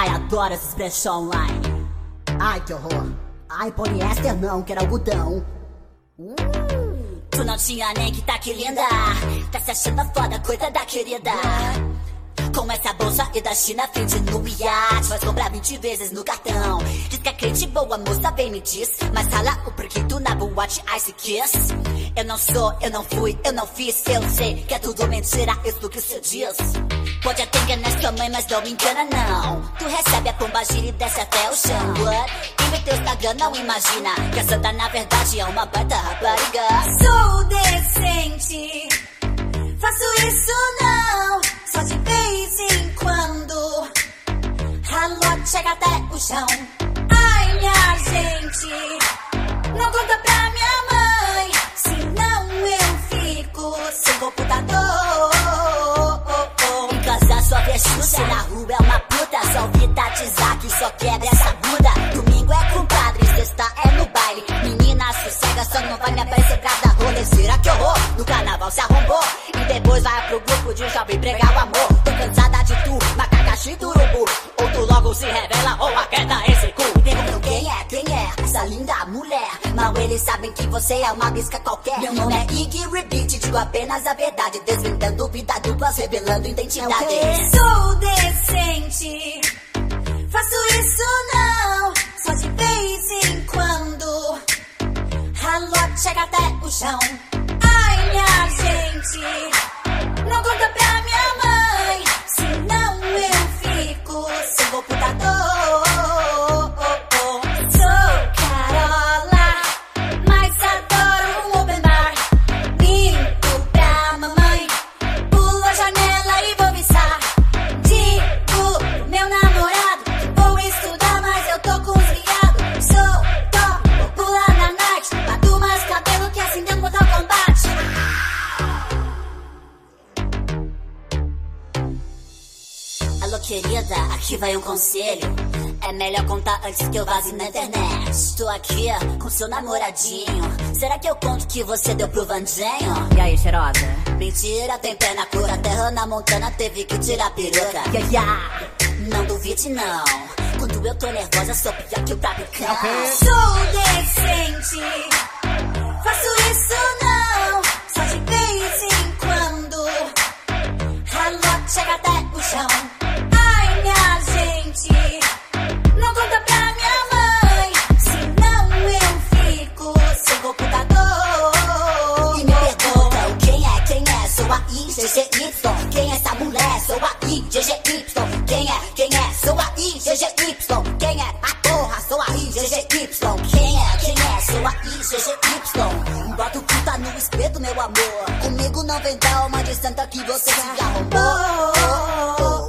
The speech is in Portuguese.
Ai, adoro esses brechó online. Ai, que horror. Ai, poliéster não, quero algodão. Uh. Tu não tinha nem que tá que linda. Tá se achando foda, coisa da querida. Com essa bolsa e da China frente no iate Vai comprar 20 vezes no cartão Diz que é crente boa, moça, bem me diz Mas rala o porquito na boate Ice Kiss Eu não sou, eu não fui, eu não fiz Eu sei que é tudo mentira, isso que você diz Pode até enganar sua mãe, mas não me engana não Tu recebe a pomba gira e desce até o chão What? Quem vê teu Instagram não imagina Que a santa na verdade é uma baita rapariga Sou decente Faço isso não só de vez em quando. Ralote chega até o chão. Ai, minha gente, não conta pra minha mãe, senão eu fico sem computador. Só quebra essa bunda. Domingo é compadre, sexta é no baile. Menina sossega, só não vai me aparecer pra dar rolezeira, que horror. No carnaval se arrombou. E depois vai pro grupo de jovem pregar o amor. Tô cansada de tu, macacaxi do urubu. Ou tu logo se revela, ou a queda esse cu. Perguntam quem é, quem é essa linda mulher. Mal eles sabem que você é uma bisca qualquer. Meu nome é Iggy Repeat, digo apenas a verdade. Desvendando vida duplas, revelando identidade. Sou decente, faço isso não, só de vez em quando. Ralote chega até o chão. Ai, minha gente, querida, aqui vai um conselho. É melhor contar antes que eu vaze na internet. Tô aqui com seu namoradinho. Será que eu conto que você deu pro Vandinho? E aí, cheirosa? Mentira, tem pé na cura. Terra na Montana teve que tirar a peruca. Yeah, yeah. Não duvide, não. Quando eu tô nervosa, sou pior que o próprio cão. Sou decente, faço isso não, meu amor. Comigo não vem tal uma de santa que você se arrumou.